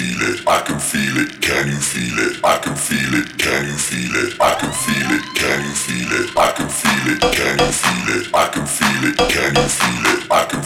feel it? I can feel it. Can you feel it? I can feel it. Can you feel it? I can feel it. Can you feel it? I can feel it. Can you feel it? I can feel it. Can you feel it? I can